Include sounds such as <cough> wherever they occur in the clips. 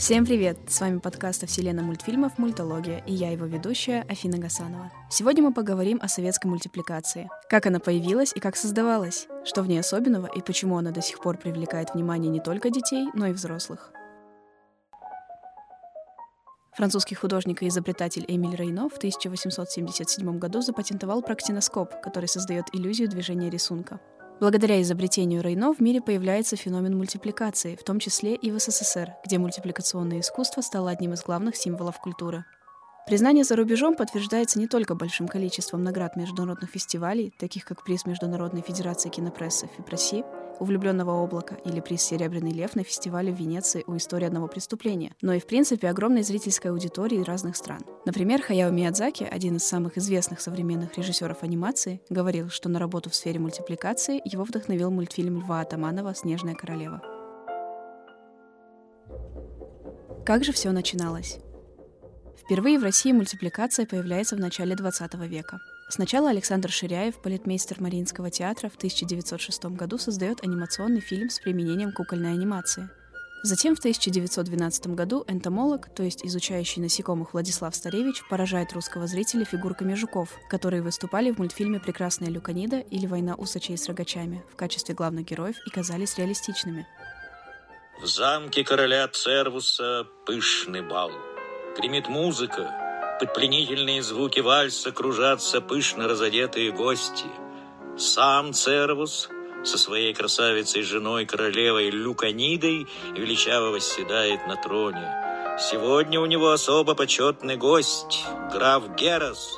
Всем привет! С вами подкаст о вселенной мультфильмов «Мультология» и я его ведущая Афина Гасанова. Сегодня мы поговорим о советской мультипликации. Как она появилась и как создавалась, что в ней особенного и почему она до сих пор привлекает внимание не только детей, но и взрослых. Французский художник и изобретатель Эмиль Рейно в 1877 году запатентовал проктиноскоп, который создает иллюзию движения рисунка. Благодаря изобретению Рейно в мире появляется феномен мультипликации, в том числе и в СССР, где мультипликационное искусство стало одним из главных символов культуры. Признание за рубежом подтверждается не только большим количеством наград международных фестивалей, таких как приз Международной Федерации кинопрессы «Фипроси», у влюбленного облака или приз «Серебряный лев» на фестивале в Венеции у истории одного преступления, но и, в принципе, огромной зрительской аудитории разных стран. Например, Хаяо Миядзаки, один из самых известных современных режиссеров анимации, говорил, что на работу в сфере мультипликации его вдохновил мультфильм Льва Атаманова «Снежная королева». Как же все начиналось? Впервые в России мультипликация появляется в начале 20 века. Сначала Александр Ширяев, балетмейстер Мариинского театра, в 1906 году создает анимационный фильм с применением кукольной анимации. Затем в 1912 году энтомолог, то есть изучающий насекомых Владислав Старевич, поражает русского зрителя фигурками жуков, которые выступали в мультфильме «Прекрасная Люканида» или «Война усачей с рогачами» в качестве главных героев и казались реалистичными. В замке короля Цервуса пышный бал. Гремит музыка, под пленительные звуки вальса кружатся пышно разодетые гости. Сам Цервус со своей красавицей женой королевой Люканидой величаво восседает на троне. Сегодня у него особо почетный гость, граф Герас.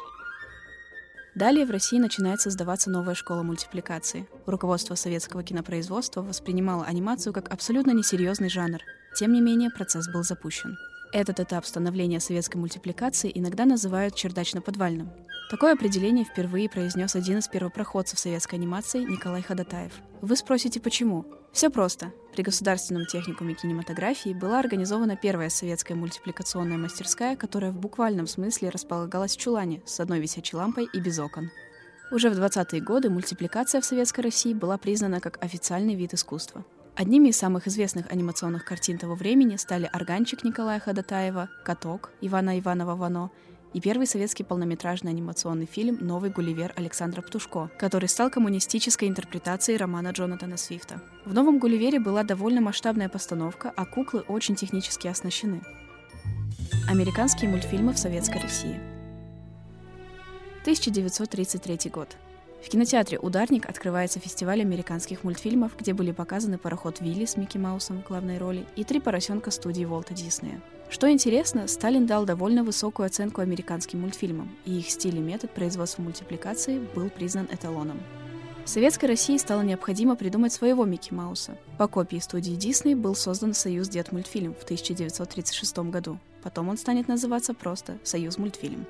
Далее в России начинает создаваться новая школа мультипликации. Руководство советского кинопроизводства воспринимало анимацию как абсолютно несерьезный жанр. Тем не менее, процесс был запущен. Этот этап становления советской мультипликации иногда называют чердачно-подвальным. Такое определение впервые произнес один из первопроходцев советской анимации Николай Ходатаев. Вы спросите, почему? Все просто. При Государственном техникуме кинематографии была организована первая советская мультипликационная мастерская, которая в буквальном смысле располагалась в чулане с одной висячей лампой и без окон. Уже в 20-е годы мультипликация в Советской России была признана как официальный вид искусства. Одними из самых известных анимационных картин того времени стали «Органчик» Николая Ходатаева, «Каток» Ивана Иванова-Вано и первый советский полнометражный анимационный фильм «Новый Гулливер» Александра Птушко, который стал коммунистической интерпретацией романа Джонатана Свифта. В «Новом Гулливере» была довольно масштабная постановка, а куклы очень технически оснащены. Американские мультфильмы в Советской России 1933 год. В кинотеатре «Ударник» открывается фестиваль американских мультфильмов, где были показаны пароход Вилли с Микки Маусом в главной роли и три поросенка студии Волта Диснея. Что интересно, Сталин дал довольно высокую оценку американским мультфильмам, и их стиль и метод производства мультипликации был признан эталоном. Советской России стало необходимо придумать своего Микки Мауса. По копии студии Дисней был создан Союз Дед Мультфильм в 1936 году. Потом он станет называться просто Союз Мультфильм.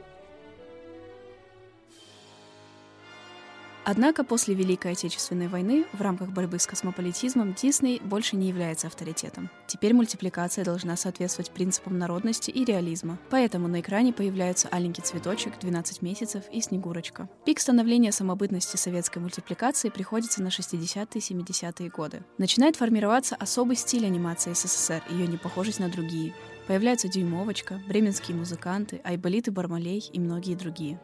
Однако после Великой Отечественной войны в рамках борьбы с космополитизмом Дисней больше не является авторитетом. Теперь мультипликация должна соответствовать принципам народности и реализма. Поэтому на экране появляются «Аленький цветочек», «12 месяцев» и «Снегурочка». Пик становления самобытности советской мультипликации приходится на 60-70-е годы. Начинает формироваться особый стиль анимации СССР, ее непохожесть на другие. Появляются «Дюймовочка», «Бременские музыканты», «Айболит и Бармалей» и многие другие.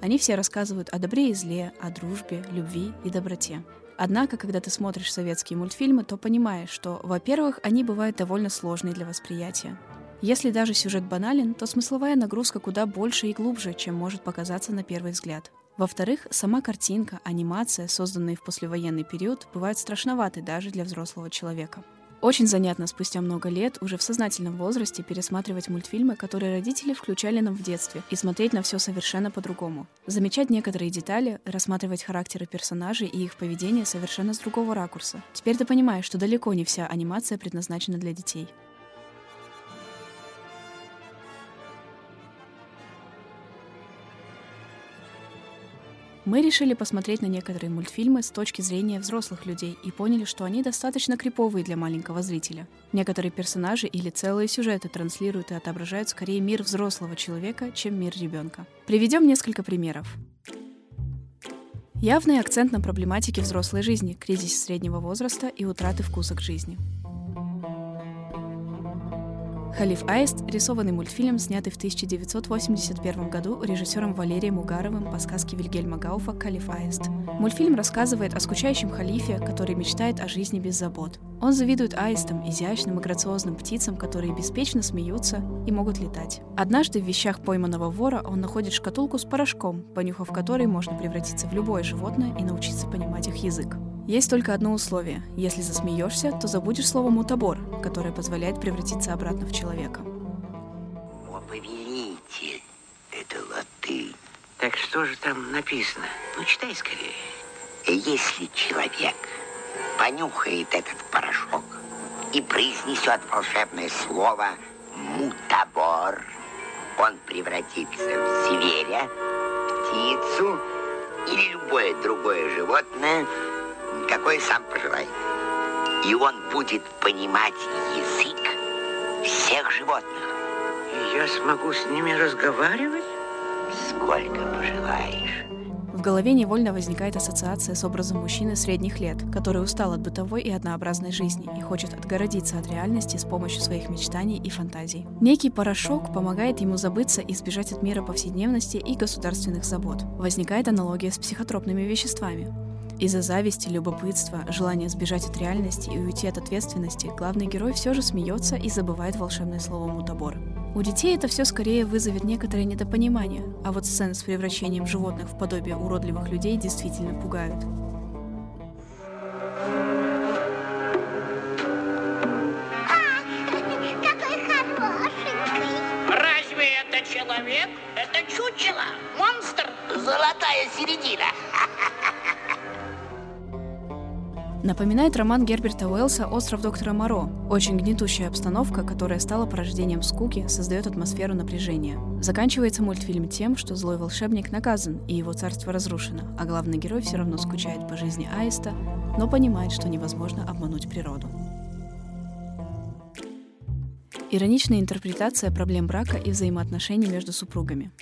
Они все рассказывают о добре и зле, о дружбе, любви и доброте. Однако, когда ты смотришь советские мультфильмы, то понимаешь, что, во-первых, они бывают довольно сложные для восприятия. Если даже сюжет банален, то смысловая нагрузка куда больше и глубже, чем может показаться на первый взгляд. Во-вторых, сама картинка, анимация, созданные в послевоенный период, бывают страшноваты даже для взрослого человека. Очень занятно спустя много лет, уже в сознательном возрасте, пересматривать мультфильмы, которые родители включали нам в детстве, и смотреть на все совершенно по-другому. Замечать некоторые детали, рассматривать характеры персонажей и их поведение совершенно с другого ракурса. Теперь ты понимаешь, что далеко не вся анимация предназначена для детей. Мы решили посмотреть на некоторые мультфильмы с точки зрения взрослых людей и поняли, что они достаточно криповые для маленького зрителя. Некоторые персонажи или целые сюжеты транслируют и отображают скорее мир взрослого человека, чем мир ребенка. Приведем несколько примеров. Явный акцент на проблематике взрослой жизни, кризисе среднего возраста и утраты вкуса к жизни. «Халиф Аист» — рисованный мультфильм, снятый в 1981 году режиссером Валерием Угаровым по сказке Вильгельма Гауфа «Халиф Аист». Мультфильм рассказывает о скучающем халифе, который мечтает о жизни без забот. Он завидует аистам, изящным и грациозным птицам, которые беспечно смеются и могут летать. Однажды в вещах пойманного вора он находит шкатулку с порошком, понюхав который можно превратиться в любое животное и научиться понимать их язык. Есть только одно условие. Если засмеешься, то забудешь слово «мутабор», которое позволяет превратиться обратно в человека. О, повелитель, это латынь. Так что же там написано? Ну, читай скорее. Если человек понюхает этот порошок и произнесет волшебное слово «мутабор», он превратится в зверя, птицу или любое другое животное – какой сам пожелает. И он будет понимать язык всех животных. И я смогу с ними разговаривать? Сколько пожелаешь. В голове невольно возникает ассоциация с образом мужчины средних лет, который устал от бытовой и однообразной жизни и хочет отгородиться от реальности с помощью своих мечтаний и фантазий. Некий порошок помогает ему забыться и сбежать от мира повседневности и государственных забот. Возникает аналогия с психотропными веществами. Из-за зависти, любопытства, желания сбежать от реальности и уйти от ответственности, главный герой все же смеется и забывает волшебное слово «мутабор». У детей это все скорее вызовет некоторое недопонимание, а вот сцены с превращением животных в подобие уродливых людей действительно пугают. <laughs> Разве это человек? Это чучело, монстр. Золотая середина. Напоминает роман Герберта Уэллса «Остров доктора Моро». Очень гнетущая обстановка, которая стала порождением скуки, создает атмосферу напряжения. Заканчивается мультфильм тем, что злой волшебник наказан, и его царство разрушено, а главный герой все равно скучает по жизни Аиста, но понимает, что невозможно обмануть природу. Ироничная интерпретация проблем брака и взаимоотношений между супругами.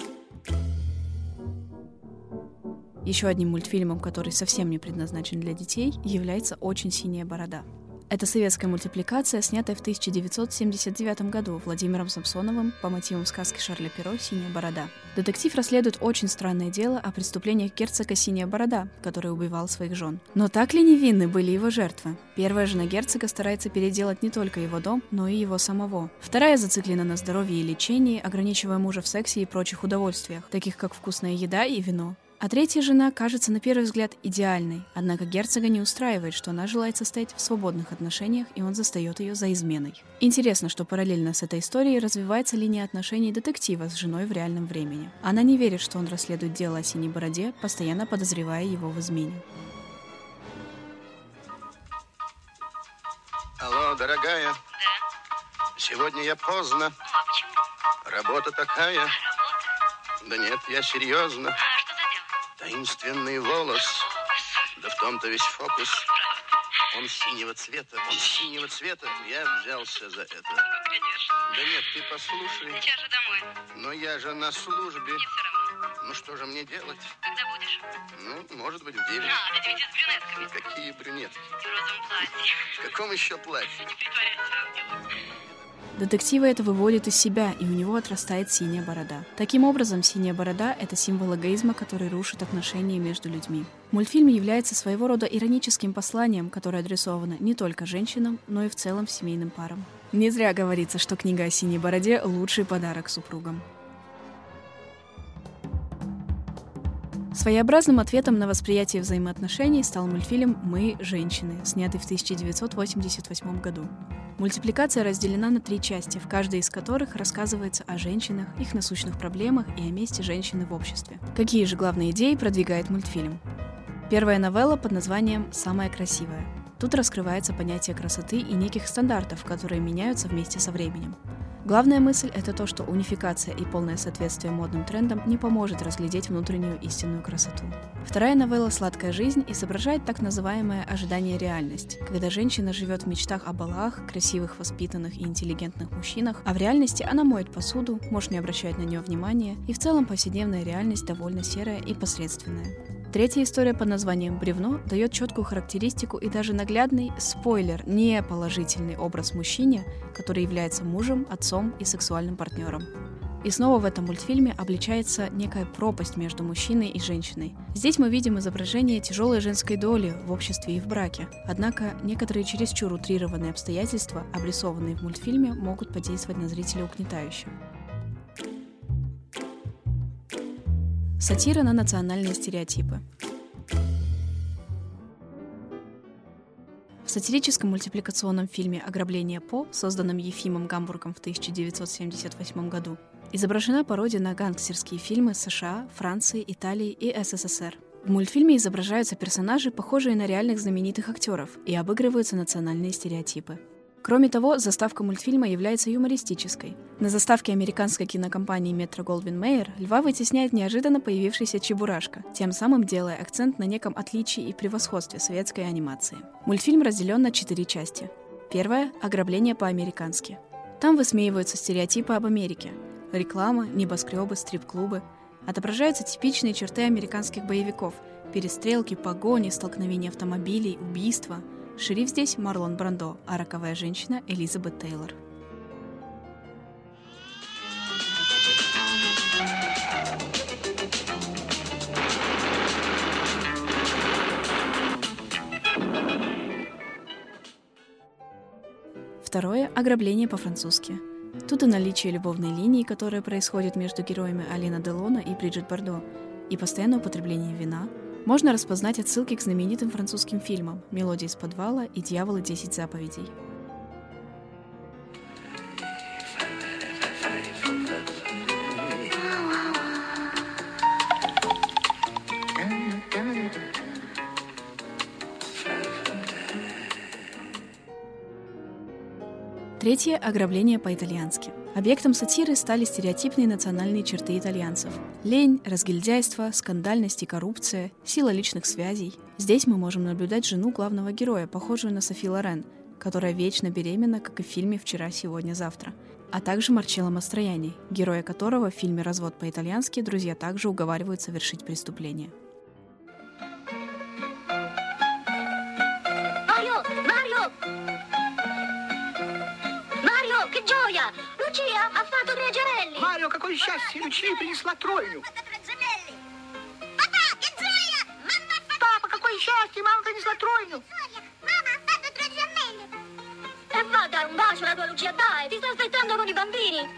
Еще одним мультфильмом, который совсем не предназначен для детей, является «Очень синяя борода». Это советская мультипликация, снятая в 1979 году Владимиром Самсоновым по мотивам сказки Шарля Перо «Синяя борода». Детектив расследует очень странное дело о преступлениях герцога Синяя борода, который убивал своих жен. Но так ли невинны были его жертвы? Первая жена герцога старается переделать не только его дом, но и его самого. Вторая зациклена на здоровье и лечении, ограничивая мужа в сексе и прочих удовольствиях, таких как вкусная еда и вино. А третья жена кажется на первый взгляд идеальной, однако герцога не устраивает, что она желает состоять в свободных отношениях, и он застает ее за изменой. Интересно, что параллельно с этой историей развивается линия отношений детектива с женой в реальном времени. Она не верит, что он расследует дело о синей бороде, постоянно подозревая его в измене. Алло, дорогая. Да. Сегодня я поздно. Ну, а почему? Работа такая. Работа? Да нет, я серьезно. А? Таинственный волос. Да в том-то весь фокус. Он синего цвета. Он синего цвета. Я взялся за это. Ну. Да нет, ты послушай. Сейчас же домой. Но я же на службе. Мне все равно. Ну что же мне делать? Когда будешь? Ну, может быть, в девять. А, ты ведь с брюнетками. Какие брюнетки? В розовом платье. В каком еще платье? Не притворяйся. Детектива это выводит из себя, и у него отрастает синяя борода. Таким образом, синяя борода — это символ эгоизма, который рушит отношения между людьми. Мультфильм является своего рода ироническим посланием, которое адресовано не только женщинам, но и в целом семейным парам. Не зря говорится, что книга о синей бороде — лучший подарок супругам. Своеобразным ответом на восприятие взаимоотношений стал мультфильм «Мы – женщины», снятый в 1988 году. Мультипликация разделена на три части, в каждой из которых рассказывается о женщинах, их насущных проблемах и о месте женщины в обществе. Какие же главные идеи продвигает мультфильм? Первая новелла под названием «Самая красивая». Тут раскрывается понятие красоты и неких стандартов, которые меняются вместе со временем. Главная мысль – это то, что унификация и полное соответствие модным трендам не поможет разглядеть внутреннюю истинную красоту. Вторая новелла «Сладкая жизнь» изображает так называемое ожидание реальность, когда женщина живет в мечтах о балах, красивых, воспитанных и интеллигентных мужчинах, а в реальности она моет посуду, муж не обращает на нее внимания, и в целом повседневная реальность довольно серая и посредственная. Третья история под названием «Бревно» дает четкую характеристику и даже наглядный спойлер, не положительный образ мужчине, который является мужем, отцом и сексуальным партнером. И снова в этом мультфильме обличается некая пропасть между мужчиной и женщиной. Здесь мы видим изображение тяжелой женской доли в обществе и в браке. Однако некоторые чересчур утрированные обстоятельства, обрисованные в мультфильме, могут подействовать на зрителя угнетающе. Сатира на национальные стереотипы. В сатирическом мультипликационном фильме «Ограбление По», созданном Ефимом Гамбургом в 1978 году, изображена пародия на гангстерские фильмы США, Франции, Италии и СССР. В мультфильме изображаются персонажи, похожие на реальных знаменитых актеров, и обыгрываются национальные стереотипы. Кроме того, заставка мультфильма является юмористической. На заставке американской кинокомпании Metro Goldwyn Mayer льва вытесняет неожиданно появившийся Чебурашка, тем самым делая акцент на неком отличии и превосходстве советской анимации. Мультфильм разделен на четыре части. Первая — ограбление по-американски. Там высмеиваются стереотипы об Америке. Реклама, небоскребы, стрип-клубы. Отображаются типичные черты американских боевиков — перестрелки, погони, столкновения автомобилей, убийства — Шериф здесь Марлон Брандо, а роковая женщина Элизабет Тейлор. Второе – ограбление по-французски. Тут и наличие любовной линии, которая происходит между героями Алина Делона и Бриджит Бардо, и постоянное употребление вина – можно распознать отсылки к знаменитым французским фильмам «Мелодия из подвала» и «Дьяволы. Десять заповедей». Третье – ограбление по-итальянски. Объектом сатиры стали стереотипные национальные черты итальянцев. Лень, разгильдяйство, скандальность и коррупция, сила личных связей. Здесь мы можем наблюдать жену главного героя, похожую на Софи Лорен, которая вечно беременна, как и в фильме «Вчера, сегодня, завтра», а также Марчелло Мастрояни, героя которого в фильме «Развод по-итальянски» друзья также уговаривают совершить преступление. Марио, какое счастье! Лючия принесла тройню. Папа, какое счастье! Мама принесла тройню.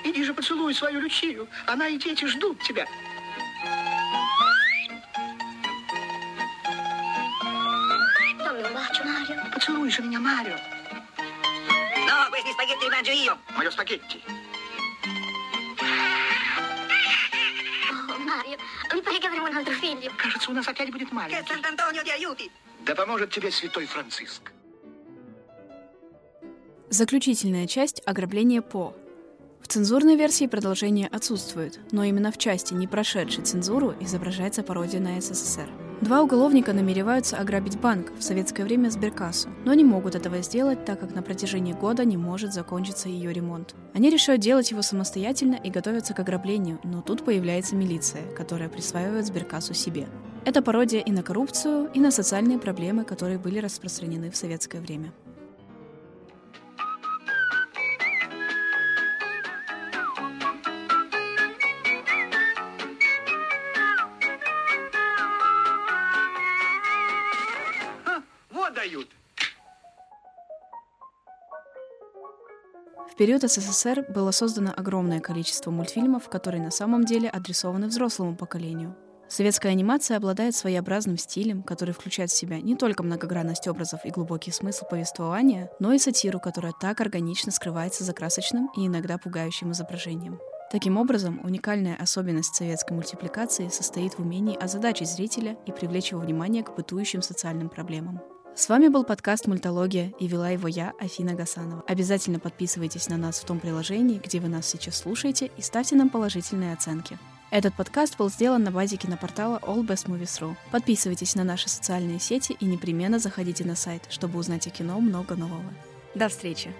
Иди же поцелуй свою Лючию. Она и дети ждут тебя. Поцелуй же меня, Марио. No, questi spaghetti li mangio io. Мое спагетти. Che avremo un altro figlio. Кажется, у нас опять будет маленький. Ti aiuti. Да поможет тебе святой Франциск. Заключительная часть – ограбление По. В цензурной версии продолжение отсутствует, но именно в части, не прошедшей цензуру, изображается пародия на СССР. Два уголовника намереваются ограбить банк, в советское время сберкассу, но не могут этого сделать, так как на протяжении года не может закончиться ее ремонт. Они решают делать его самостоятельно и готовятся к ограблению, но тут появляется милиция, которая присваивает сберкассу себе. Это пародия и на коррупцию, и на социальные проблемы, которые были распространены в советское время. Период СССР было создано огромное количество мультфильмов, которые на самом деле адресованы взрослому поколению. Советская анимация обладает своеобразным стилем, который включает в себя не только многогранность образов и глубокий смысл повествования, но и сатиру, которая так органично скрывается за красочным и иногда пугающим изображением. Таким образом, уникальная особенность советской мультипликации состоит в умении озадачить зрителя и привлечь его внимание к бытующим социальным проблемам. С вами был подкаст «Мультология» и вела его я, Афина Гасанова. Обязательно подписывайтесь на нас в том приложении, где вы нас сейчас слушаете, и ставьте нам положительные оценки. Этот подкаст был сделан на базе кинопортала allbestmovies.ru. Подписывайтесь на наши социальные сети и непременно заходите на сайт, чтобы узнать о кино много нового. До встречи!